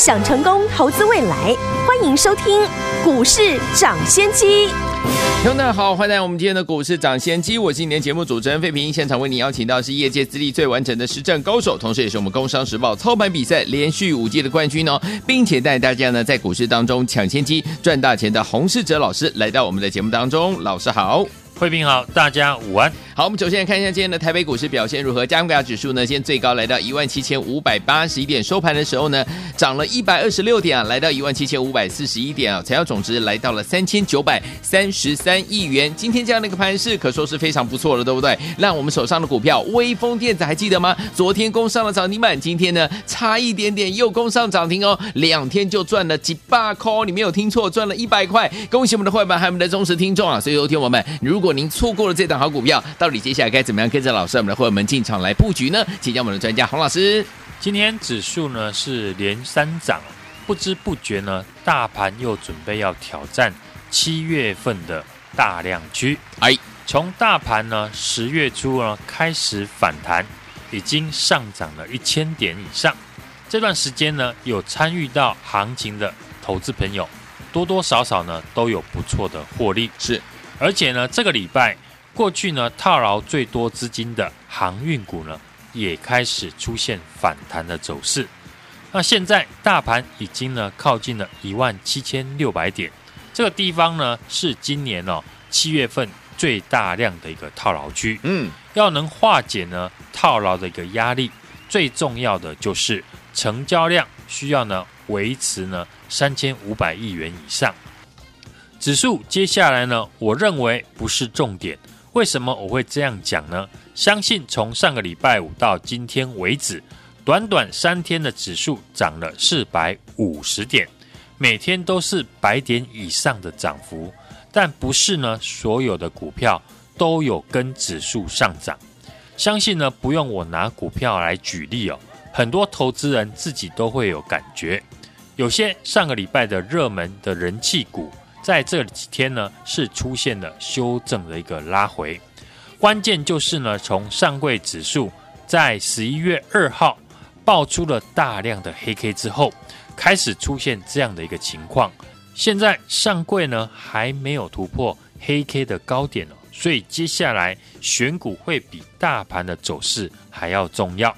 想成功投资未来，欢迎收听股市涨先机。听众们好，欢迎来到我们今天的股市涨先机，我是今天节目主持人费平，现场为你邀请到是业界资历最完整的实战高手，同时也是我们工商时报操盘比赛连续五届的冠军哦，并且带大家呢在股市当中抢先机赚大钱的洪世哲老师来到我们的节目当中，老师好。慧平好，大家午安。好，我们首先来看一下今天的台北股市表现如何。加权指数呢，今天最高来到一万七千五百八十一点，收盘的时候呢，涨了一百二十六点啊，来到一万七千五百四十一点啊，成交总值来到了三千九百三十三亿元。今天这样的一个盘势，可说是非常不错了，对不对？让我们手上的股票威风电子还记得吗？昨天攻上了涨停板，今天呢差一点点又攻上涨停哦，两天就赚了几百块，你没有听错，赚了一百块。恭喜我们的会员还有我们的忠实听众啊！所以，有天我们，如果您错过了这档好股票，到底接下来该怎么样跟着老师我们的会员们进场来布局呢？请教我们的专家洪老师。今天指数呢是连三涨，不知不觉呢，大盘又准备要挑战七月份的大量区。哎，从大盘呢十月初呢开始反弹，已经上涨了一千点以上。这段时间呢，有参与到行情的投资朋友，多多少少呢都有不错的获利。是。而且呢，这个礼拜过去呢，套牢最多资金的航运股呢，也开始出现反弹的走势。那现在大盘已经呢靠近了一万七千六百点，这个地方呢是今年哦七月份最大量的一个套牢区。嗯，要能化解呢套牢的一个压力，最重要的就是成交量需要呢维持呢三千五百亿元以上。指数接下来呢，我认为不是重点。为什么我会这样讲呢？相信从上个礼拜五到今天为止，短短三天的指数涨了四百五十点，每天都是百点以上的涨幅。但不是呢，所有的股票都有跟指数上涨。相信呢，不用我拿股票来举例哦，很多投资人自己都会有感觉。有些上个礼拜的热门的人气股。在这几天呢，是出现了修正的一个拉回，关键就是呢，从上柜指数在十一月二号爆出了大量的黑 K 之后，开始出现这样的一个情况。现在上柜呢还没有突破黑 K 的高点哦，所以接下来选股会比大盘的走势还要重要。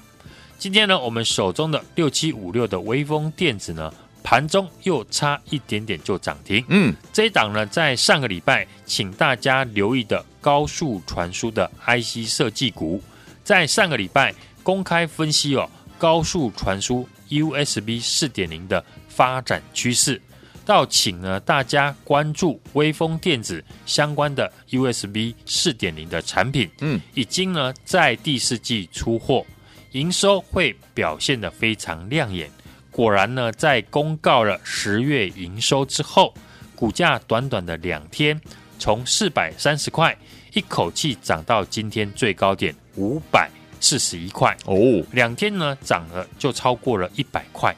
今天呢，我们手中的六七五六的威锋电子呢。盘中又差一点点就涨停，嗯，这一档呢，在上个礼拜请大家留意的高速传输的 IC 设计股，在上个礼拜公开分析哦，高速传输 USB 四点零的发展趋势，到请呢大家关注微风电子相关的 USB 四点零的产品，嗯，已经呢在第四季出货，营收会表现得非常亮眼。果然呢，在公告了十月营收之后，股价短短的两天，从四百三十块一口气涨到今天最高点五百四十一块哦，两天呢涨了就超过了一百块。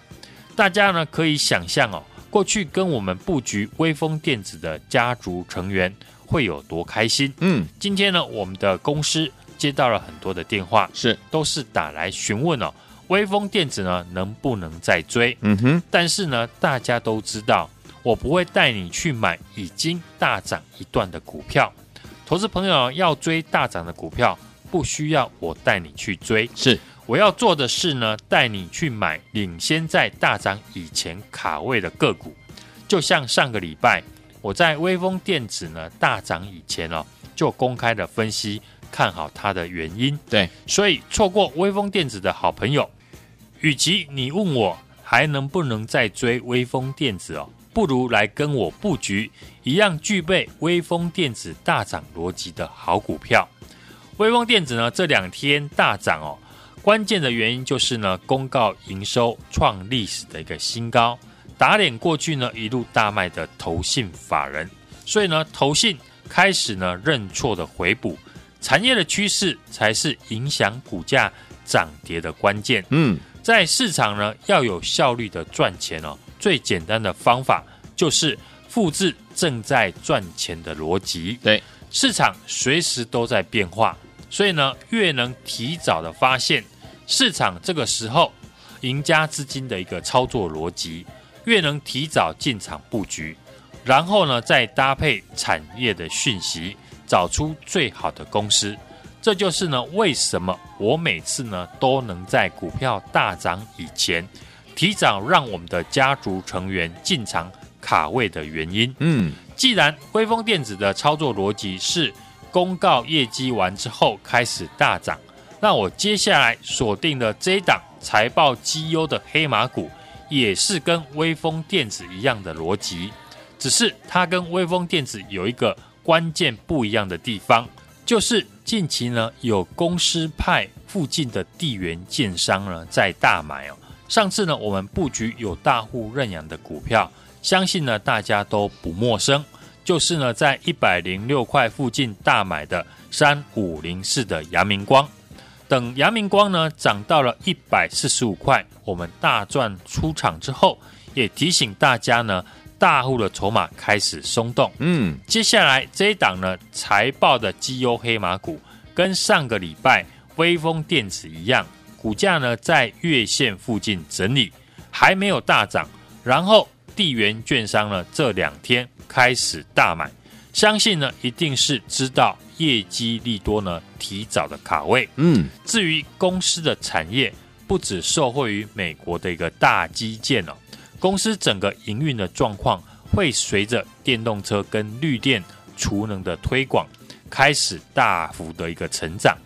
大家呢可以想象哦，过去跟我们布局微风电子的家族成员会有多开心。嗯，今天呢，我们的公司接到了很多的电话，是都是打来询问哦。威锋电子呢，能不能再追？嗯哼。但是呢，大家都知道，我不会带你去买已经大涨一段的股票。投资朋友要追大涨的股票，不需要我带你去追。是，我要做的是呢，带你去买领先在大涨以前卡位的个股。就像上个礼拜，我在微风电子呢大涨以前哦，就公开的分析。看好它的原因，对，所以错过微风电子的好朋友，与其你问我还能不能再追威锋电子哦，不如来跟我布局一样具备威锋电子大涨逻辑的好股票。威锋电子呢这两天大涨哦，关键的原因就是呢公告营收创历史的一个新高，打脸过去呢一路大卖的投信法人，所以呢投信开始呢认错的回补。产业的趋势才是影响股价涨跌的关键。嗯，在市场呢要有效率的赚钱哦，最简单的方法就是复制正在赚钱的逻辑。对，市场随时都在变化，所以呢，越能提早的发现市场这个时候赢家资金的一个操作逻辑，越能提早进场布局，然后呢，再搭配产业的讯息，找出最好的公司。这就是呢，为什么我每次呢都能在股票大涨以前，提早让我们的家族成员进场卡位的原因。嗯，既然微风电子的操作逻辑是公告业绩完之后开始大涨，那我接下来锁定的这一档财报绩优的黑马股，也是跟微风电子一样的逻辑，只是它跟微风电子有一个关键不一样的地方，就是。近期呢，有公司派附近的地缘建商呢在大买哦。上次呢，我们布局有大户认养的股票，相信呢大家都不陌生，就是呢在一百零六块附近大买的三五零四的阳明光。等阳明光呢涨到了一百四十五块，我们大赚出场之后，也提醒大家呢。大户的筹码开始松动，嗯，接下来这一档呢，财报的绩优黑马股，跟上个礼拜威锋电子一样，股价呢在月线附近整理，还没有大涨。然后地缘券商呢这两天开始大买，相信呢一定是知道业绩利多呢提早的卡位。嗯，至于公司的产业，不只受惠于美国的一个大基建哦。公司整个营运的状况会随着电动车跟绿电储能的推广开始大幅的一个成长。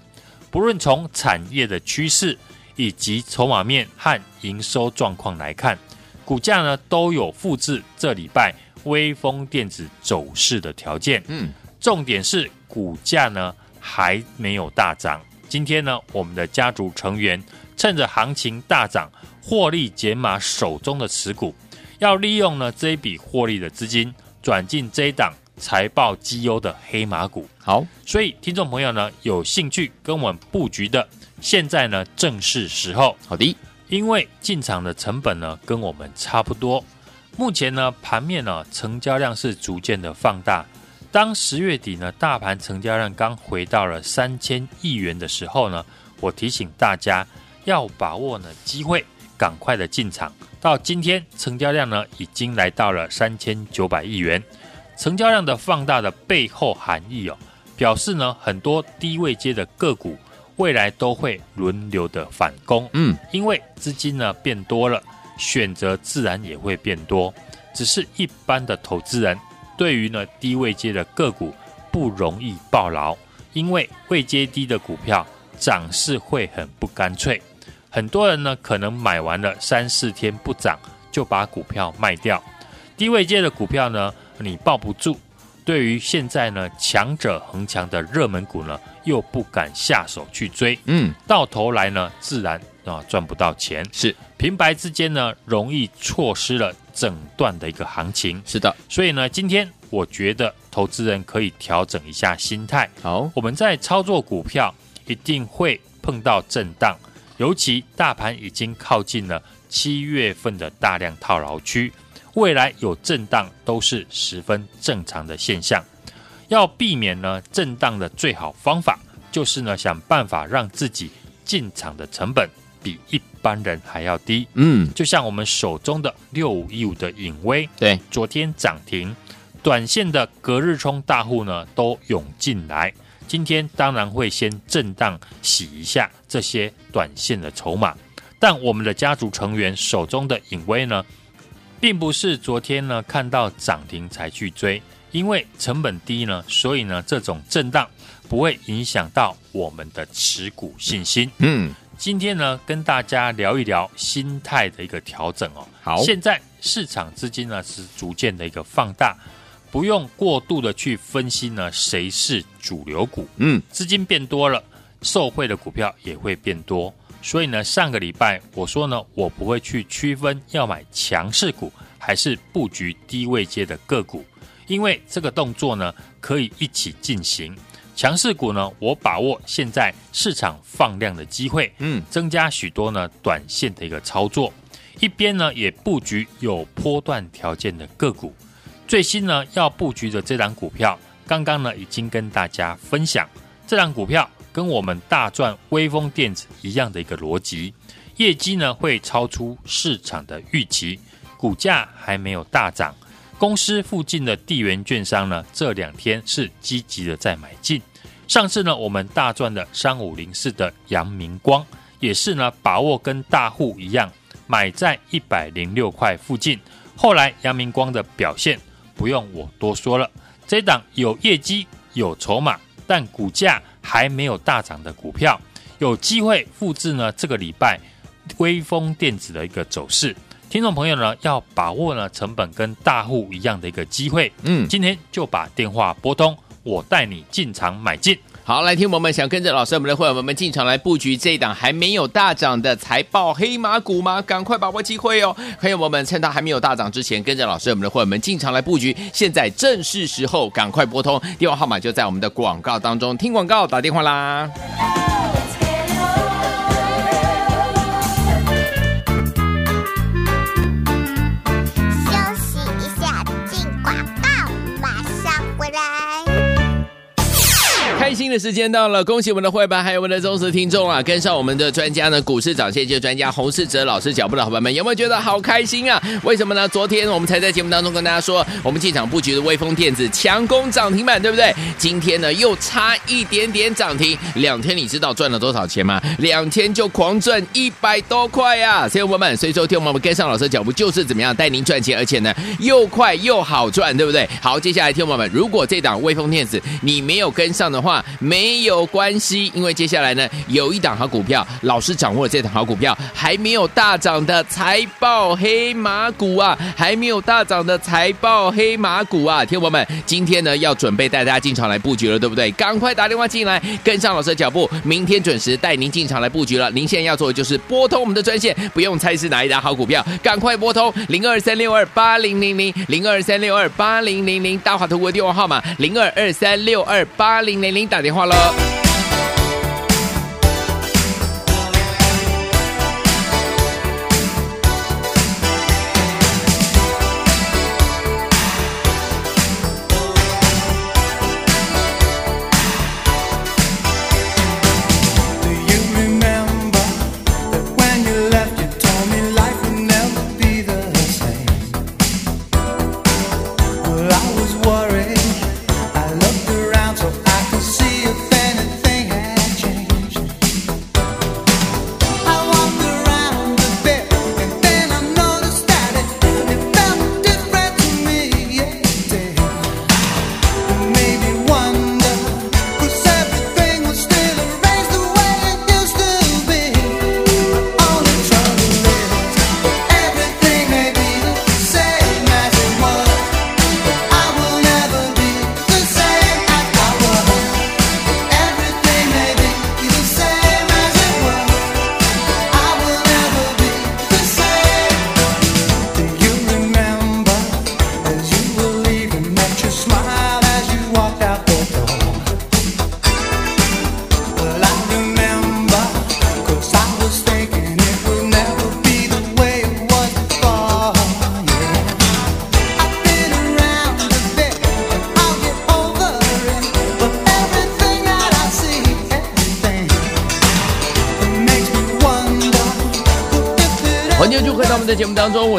不论从产业的趋势以及筹码面和营收状况来看，股价呢都有复制这礼拜微风电子走势的条件。嗯，重点是股价呢还没有大涨。今天呢，我们的家族成员趁着行情大涨。获利减码手中的持股，要利用呢这一笔获利的资金转进这一档财报绩优的黑马股。好，所以听众朋友呢有兴趣跟我们布局的，现在呢正是时候。好的，因为进场的成本呢跟我们差不多。目前呢盘面呢成交量是逐渐的放大。当十月底呢大盘成交量刚回到了三千亿元的时候呢，我提醒大家要把握呢机会。赶快的进场，到今天成交量呢已经来到了三千九百亿元。成交量的放大的背后含义哦，表示呢很多低位接的个股未来都会轮流的反攻。嗯，因为资金呢变多了，选择自然也会变多。只是一般的投资人对于呢低位接的个股不容易抱牢，因为位接低的股票涨势会很不干脆。很多人呢，可能买完了三四天不涨，就把股票卖掉。低位阶的股票呢，你抱不住。对于现在呢，强者恒强的热门股呢，又不敢下手去追。嗯，到头来呢，自然啊赚不到钱。是平白之间呢，容易错失了整段的一个行情。是的，所以呢，今天我觉得投资人可以调整一下心态。好，我们在操作股票一定会碰到震荡。尤其大盘已经靠近了七月份的大量套牢区，未来有震荡都是十分正常的现象。要避免呢震荡的最好方法，就是呢想办法让自己进场的成本比一般人还要低。嗯，就像我们手中的六五一五的影威，对，昨天涨停，短线的隔日冲大户呢都涌进来。今天当然会先震荡洗一下这些短线的筹码，但我们的家族成员手中的隐威呢，并不是昨天呢看到涨停才去追，因为成本低呢，所以呢这种震荡不会影响到我们的持股信心。嗯，今天呢跟大家聊一聊心态的一个调整哦。好，现在市场资金呢是逐渐的一个放大。不用过度的去分析呢，谁是主流股？嗯，资金变多了，受惠的股票也会变多。所以呢，上个礼拜我说呢，我不会去区分要买强势股还是布局低位阶的个股，因为这个动作呢可以一起进行。强势股呢，我把握现在市场放量的机会，嗯，增加许多呢短线的一个操作，一边呢也布局有波段条件的个股。最新呢要布局的这档股票，刚刚呢已经跟大家分享，这档股票跟我们大赚威风电子一样的一个逻辑，业绩呢会超出市场的预期，股价还没有大涨。公司附近的地缘券商呢，这两天是积极的在买进。上次呢，我们大赚的三五零四的阳明光，也是呢把握跟大户一样，买在一百零六块附近。后来阳明光的表现不用我多说了，这档有业绩、有筹码，但股价还没有大涨的股票，有机会复制呢这个礼拜微风电子的一个走势。听众朋友呢，要把握呢成本跟大户一样的一个机会。嗯，今天就把电话拨通，我带你进场买进。好，来听我们想跟着老师我们的会员们进场来布局这一档还没有大涨的财报黑马股吗？赶快把握机会哦！朋友们趁它还没有大涨之前，跟着老师我们的会员们进场来布局，现在正是时候，赶快拨通电话号码就在我们的广告当中，听广告打电话啦。的时间到了，恭喜我们的会员还有我们的忠实听众啊！跟上我们的专家呢，股市涨线就专家洪世哲老师脚步的伙伴们，有没有觉得好开心啊？为什么呢？昨天我们才在节目当中跟大家说，我们进场布局的威风电子强攻涨停板，对不对？今天呢又差一点点涨停，两天你知道赚了多少钱吗？两天就狂赚一百多块呀！所以伙伴们，所以说听我们跟上老师的脚步就是怎么样带您赚钱，而且呢又快又好赚，对不对？好，接下来听我们，如果这档威风电子你没有跟上的话，没有关系，因为接下来呢，有一档好股票，老师掌握了这档好股票，还没有大涨的财报黑马股啊，还没有大涨的财报黑马股啊，听友们，今天呢要准备带大家进场来布局了，对不对？赶快打电话进来，跟上老师的脚步，明天准时带您进场来布局了。您现在要做的就是拨通我们的专线，不用猜是哪一档好股票，赶快拨通零二三六二八零零零零二三六二八零零零大华投顾的电话号码零二二三六二八零零零。打电话了。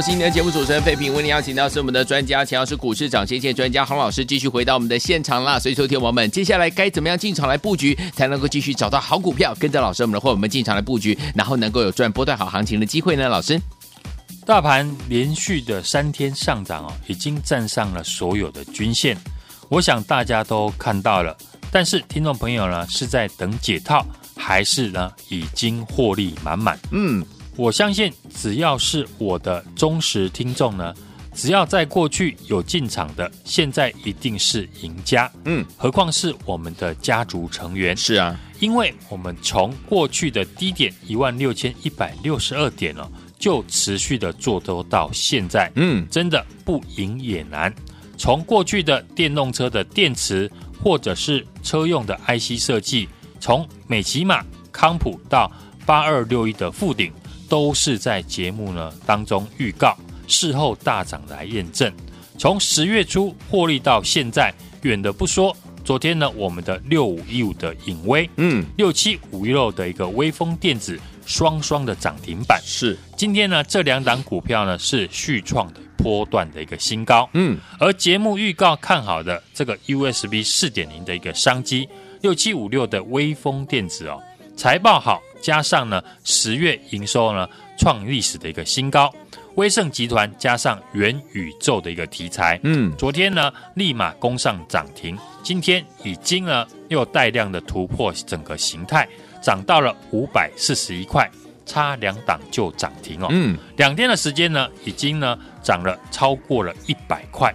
我是你的节目主持人费平，为您邀请到是我们的专家，钱老师股市涨先线专家洪老师，继续回到我们的现场啦。所以，说，听我们接下来该怎么样进场来布局，才能够继续找到好股票，跟着老师我们的伙伴们进场来布局，然后能够有赚波段好行情的机会呢？老师，大盘连续的三天上涨哦，已经站上了所有的均线，我想大家都看到了。但是，听众朋友呢，是在等解套，还是呢已经获利满满？嗯。我相信，只要是我的忠实听众呢，只要在过去有进场的，现在一定是赢家。嗯，何况是我们的家族成员。是啊，因为我们从过去的低点一万六千一百六十二点了，就持续的做多到现在。嗯，真的不赢也难。从过去的电动车的电池，或者是车用的 IC 设计，从美骑马、康普到八二六一的富鼎，都是在节目呢当中预告，事后大涨来验证。从十月初获利到现在，远的不说，昨天呢，我们的六五一五的影威，嗯，六七五一六的一个微风电子，双双的涨停板。是，今天呢，这两档股票呢是续创的波段的一个新高。嗯，而节目预告看好的这个 USB 四点零的一个商机，六七五六的微风电子哦，财报好，加上呢十月营收呢创历史的一个新高。威盛集团加上元宇宙的一个题材，嗯，昨天呢立马攻上涨停，今天已经呢又带量的突破整个形态，涨到了五百四十一块，差两档就涨停哦，嗯，两天的时间呢已经呢涨了超过了一百块，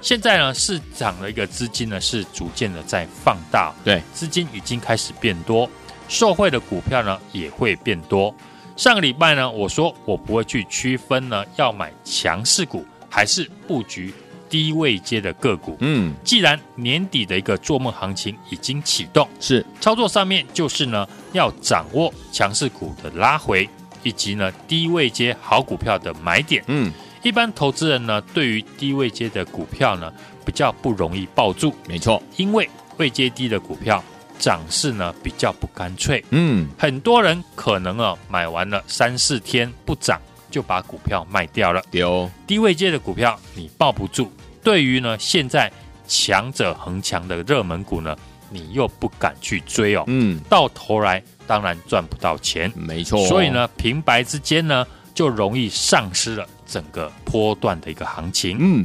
现在呢市场的一个资金呢是逐渐的在放大，对，资金已经开始变多，受惠的股票呢也会变多。上个礼拜呢，我说我不会去区分呢，要买强势股还是布局低位阶的个股。嗯，既然年底的一个做梦行情已经启动，是操作上面就是呢，要掌握强势股的拉回，以及呢低位阶好股票的买点。嗯，一般投资人呢，对于低位阶的股票呢，比较不容易抱住。没错，因为位接低的股票。涨势呢比较不干脆，嗯，很多人可能啊买完了三四天不涨就把股票卖掉了，丢。低位阶的股票你抱不住，对于呢现在强者恒强的热门股呢，你又不敢去追哦，嗯，到头来当然赚不到钱，没错，所以呢平白之间呢就容易丧失了整个波段的一个行情，嗯，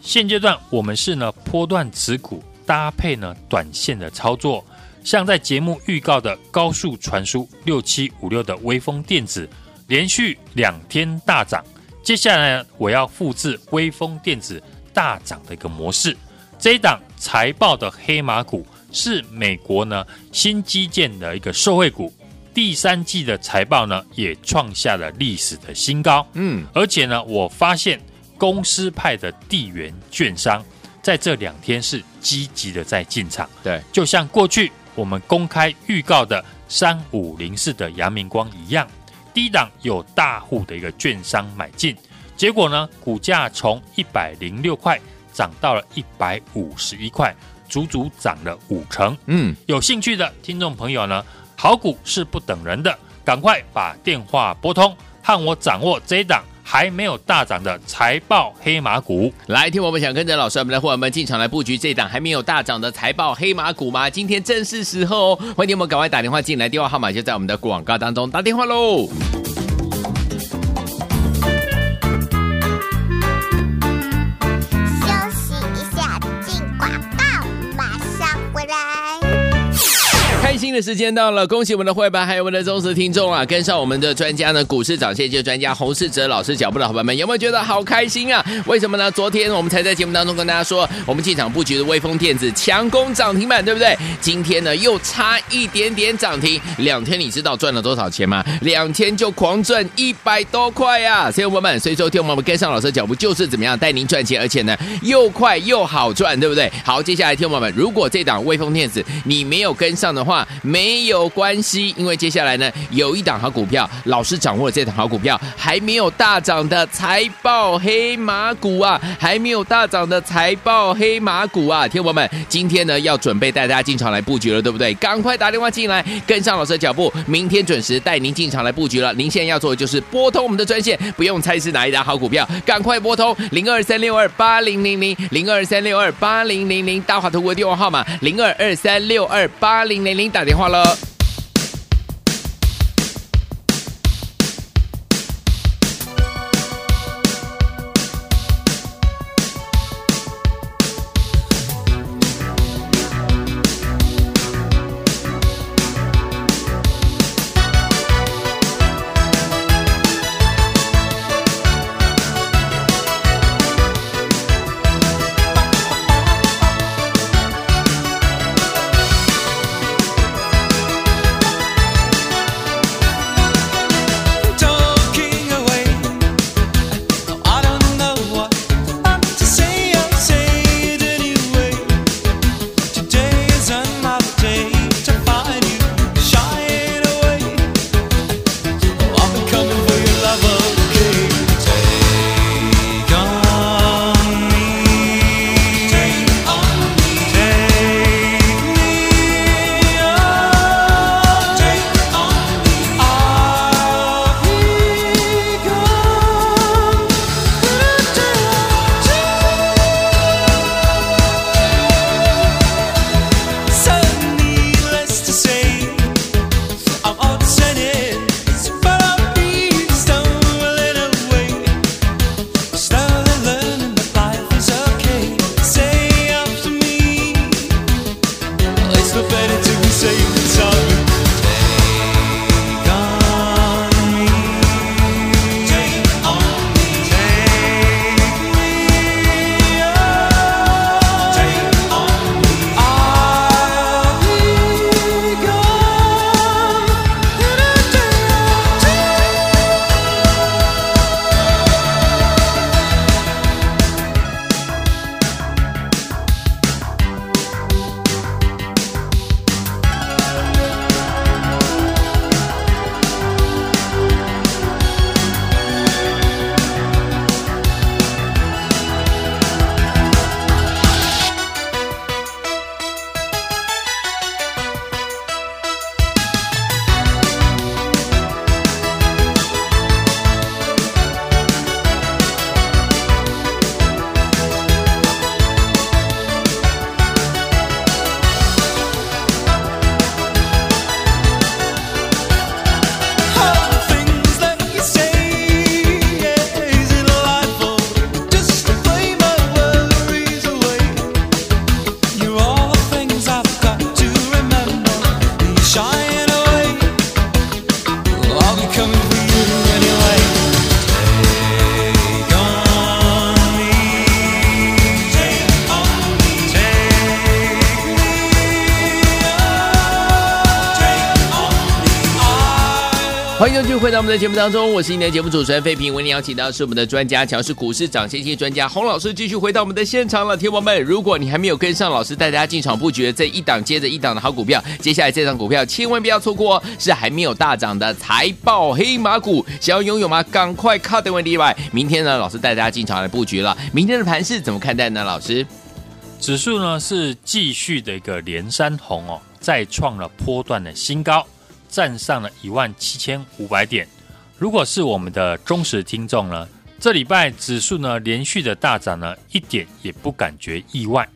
现阶段我们是呢波段持股搭配呢短线的操作。像在节目预告的高速传输六七五六的微风电子，连续两天大涨。接下来呢，我要复制微风电子大涨的一个模式。这一档财报的黑马股是美国呢新基建的一个受惠股，第三季的财报呢也创下了历史的新高。嗯，而且呢，我发现公司派的地缘券商在这两天是积极的在进场。对，就像过去。我们公开预告的三五零四的阳明光一样，低档有大户的一个券商买进，结果呢，股价从一百零六块涨到了一百五十一块，足足涨了五成。嗯，有兴趣的听众朋友呢，好股是不等人的，赶快把电话拨通，和我掌握这一档。还没有大涨的财报黑马股，来听我们想跟着老师，我们的伙伴们进场来布局这档还没有大涨的财报黑马股吗？今天正是时候哦！欢迎我们赶快打电话进来，电话号码就在我们的广告当中，打电话喽。时间到了，恭喜我们的会员还有我们的忠实听众啊！跟上我们的专家呢，股市涨先机专家洪世哲老师脚步的伙伴们，有没有觉得好开心啊？为什么呢？昨天我们才在节目当中跟大家说，我们进场布局的威锋电子强攻涨停板，对不对？今天呢又差一点点涨停，两天你知道赚了多少钱吗？两天就狂赚一百多块呀！所以伙伴们，所以说听我们跟上老师的脚步就是怎么样带您赚钱，而且呢又快又好赚，对不对？好，接下来听我们，如果这档威锋电子你没有跟上的话，没有关系，因为接下来呢，有一档好股票，老师掌握了这档好股票，还没有大涨的财报黑马股啊，还没有大涨的财报黑马股啊，听友们，今天呢要准备带大家进场来布局了，对不对？赶快打电话进来，跟上老师的脚步，明天准时带您进场来布局了。您现在要做的就是拨通我们的专线，不用猜是哪一档好股票，赶快拨通零二三六二八零零零零二三六二八零零零大华投顾的电话号码零二二三六二八零零零打电话了。回到我们的节目当中，我是你的节目主持人费平，为您邀请到是我们的专家，强势股市涨先机专家洪老师，继续回到我们的现场了。听友们，如果你还没有跟上老师带大家进场布局这一档接着一档的好股票，接下来这档股票千万不要错过哦，是还没有大涨的财报黑马股，想要拥有吗？赶快卡的问题外，明天呢，老师带大家进场来布局了。明天的盘势怎么看待呢？老师，指数呢是继续的一个连三红哦，再创了波段的新高，站上了一万七千五百点。如果是我们的忠实听众呢，这礼拜指数呢连续的大涨呢，一点也不感觉意外。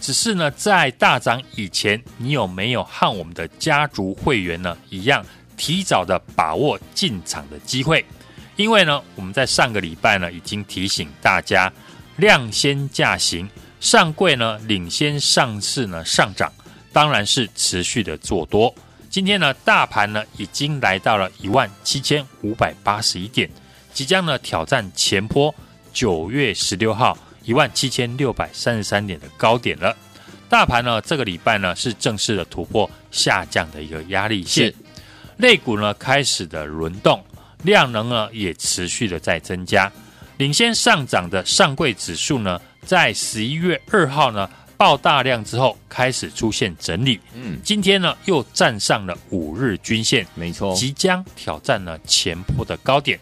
只是呢，在大涨以前，你有没有和我们的家族会员呢一样，提早的把握进场的机会？因为呢，我们在上个礼拜呢已经提醒大家，量先价行，上柜呢领先上市呢上涨，当然是持续的做多。今天呢，大盘呢已经来到了一万七千五百八十一点，即将呢挑战前坡九月十六号一万七千六百三十三点的高点了。大盘呢这个礼拜呢是正式的突破下降的一个压力线，类股呢开始的轮动，量能呢也持续的在增加。领先上涨的上柜指数呢，在十一月二号呢。爆大量之后开始出现整理，嗯，今天呢又站上了五日均线，没错，即将挑战了前波的高点。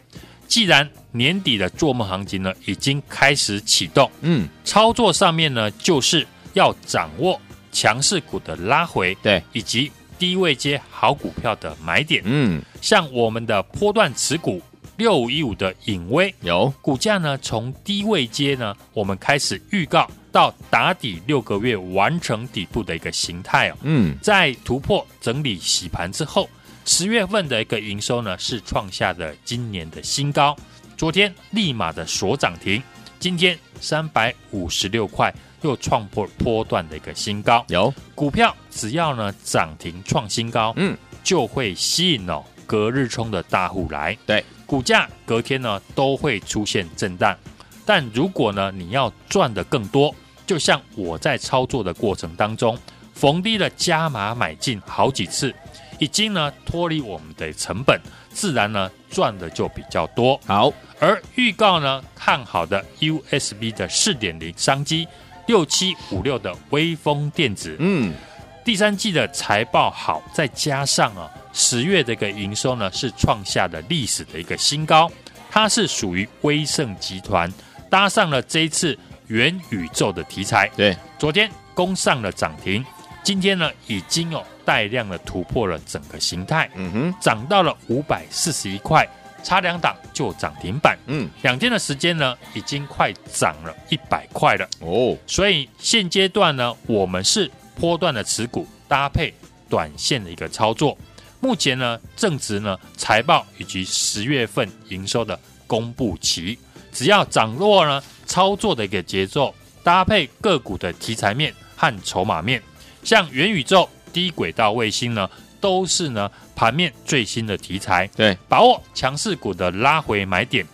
既然年底的做梦行情呢已经开始启动，嗯，操作上面呢就是要掌握强势股的拉回，对，以及低位接好股票的买点，嗯，像我们的波段持股六五一五的隐微有。股价呢从低位接呢，我们开始预告。到打底六个月完成底部的一个形态哦，嗯，在突破整理洗盘之后，十月份的一个营收呢是创下的今年的新高，昨天立马的锁涨停，今天三百五十六块又创破波段的一个新高，有。股票只要呢涨停创新高，嗯，就会吸引哦隔日冲的大户来，对，股价隔天呢都会出现震荡。但如果呢，你要赚的更多，就像我在操作的过程当中，逢低的加码买进好几次，已经呢脱离我们的成本，自然呢赚的就比较多。好，而预告呢看好的 USB 的四点零商机，六七五六的微风电子，嗯，第三季的财报好，再加上啊十月的一个营收呢是创下的历史的一个新高，它是属于威盛集团。搭上了这一次元宇宙的题材，对，昨天攻上了涨停，今天呢已经有带量的突破了整个形态，嗯哼，涨到了五百四十一块，差两档就涨停板，嗯，两天的时间呢已经快涨了一百块了，哦，所以现阶段呢我们是波段的持股搭配短线的一个操作，目前呢正值呢财报以及十月份营收的公布期。只要掌握呢操作的一个节奏，搭配个股的题材面和筹码面，像元宇宙、低轨道卫星呢，都是呢盘面最新的题材。对，把握强势股的拉回买点。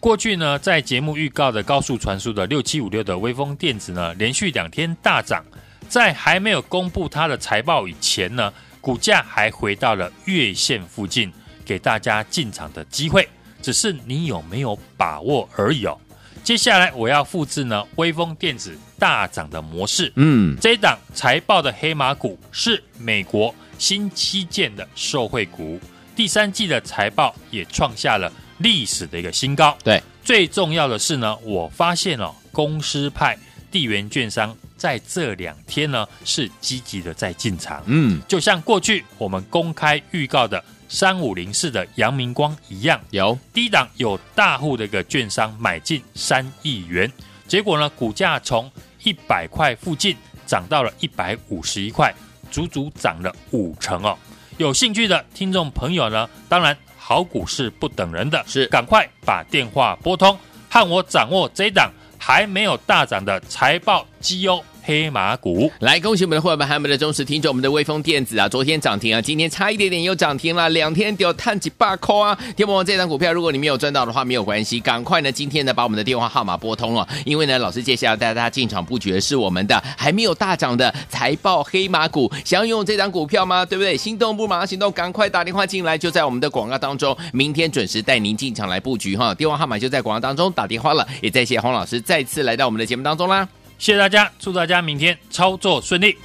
过去呢，在节目预告的高速传输的六七五六的微风电子呢，连续两天大涨，在还没有公布它的财报以前呢，股价还回到了月线附近，给大家进场的机会。只是你有没有把握而已哦。接下来我要复制呢，威风电子大涨的模式。嗯，这一档财报的黑马股是美国新基建的受惠股，第三季的财报也创下了历史的一个新高。对，最重要的是呢，我发现哦，公司派地缘券商在这两天呢是积极的在进场。嗯，就像过去我们公开预告的。三五零四的阳明光一样，有。低档有大户的一个券商买进三亿元，结果呢，股价从一百块附近涨到了一百五十一块，足足涨了五成哦。有兴趣的听众朋友呢，当然好股是不等人的，是。赶快把电话拨通，和我掌握这一档还没有大涨的财报绩优黑马股。来，恭喜我们的伙伴们，还有我们的忠实听众，我们的威锋电子啊，昨天涨停啊，今天差一点点又涨停了，两天就探几百块啊！天魔王这张股票，如果你没有赚到的话，没有关系，赶快呢，今天呢把我们的电话号码拨通了，因为呢，老师接下来带大家进场布局的是我们的还没有大涨的财报黑马股，想要拥有这张股票吗？对不对？心动不马上行动，赶快打电话进来，就在我们的广告当中，明天准时带您进场来布局哈，电话号码就在广告当中，打电话了，也再谢洪老师再次来到我们的节目当中啦，谢谢大家，祝大家明天操作顺利。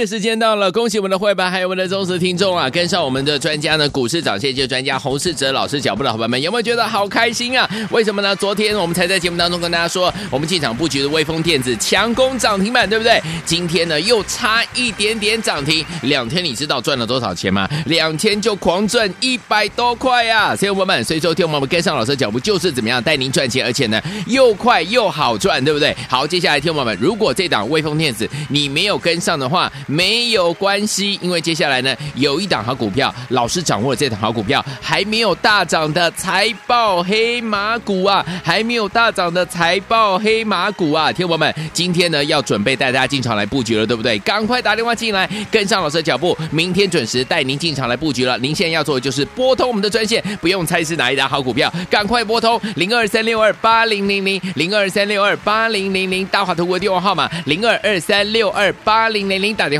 的时间到了，恭喜我们的会员，还有我们的忠实听众啊！跟上我们的专家呢，股市涨先机专家洪世哲老师脚步的伙伴们，有没有觉得好开心啊？为什么呢？昨天我们才在节目当中跟大家说，我们进场布局的威锋电子强攻涨停板，对不对？今天呢又差一点点涨停，两天你知道赚了多少钱吗？两天就狂赚一百多块呀！所以伙伴们，所以说听我们跟上老师的脚步就是怎么样带您赚钱，而且呢又快又好赚，对不对？好，接下来听我们，如果这档威锋电子你没有跟上的话，没有关系，因为接下来呢，有一档好股票，老师掌握了这档好股票，还没有大涨的财报黑马股啊，还没有大涨的财报黑马股啊，听友们，今天呢要准备带大家进场来布局了，对不对？赶快打电话进来，跟上老师的脚步，明天准时带您进场来布局了。您现在要做的就是拨通我们的专线，不用猜是哪一档好股票，赶快拨通零二三六二八零零零零二三六二八零零零大华投顾的电话号码零二二三六二八零零零打电话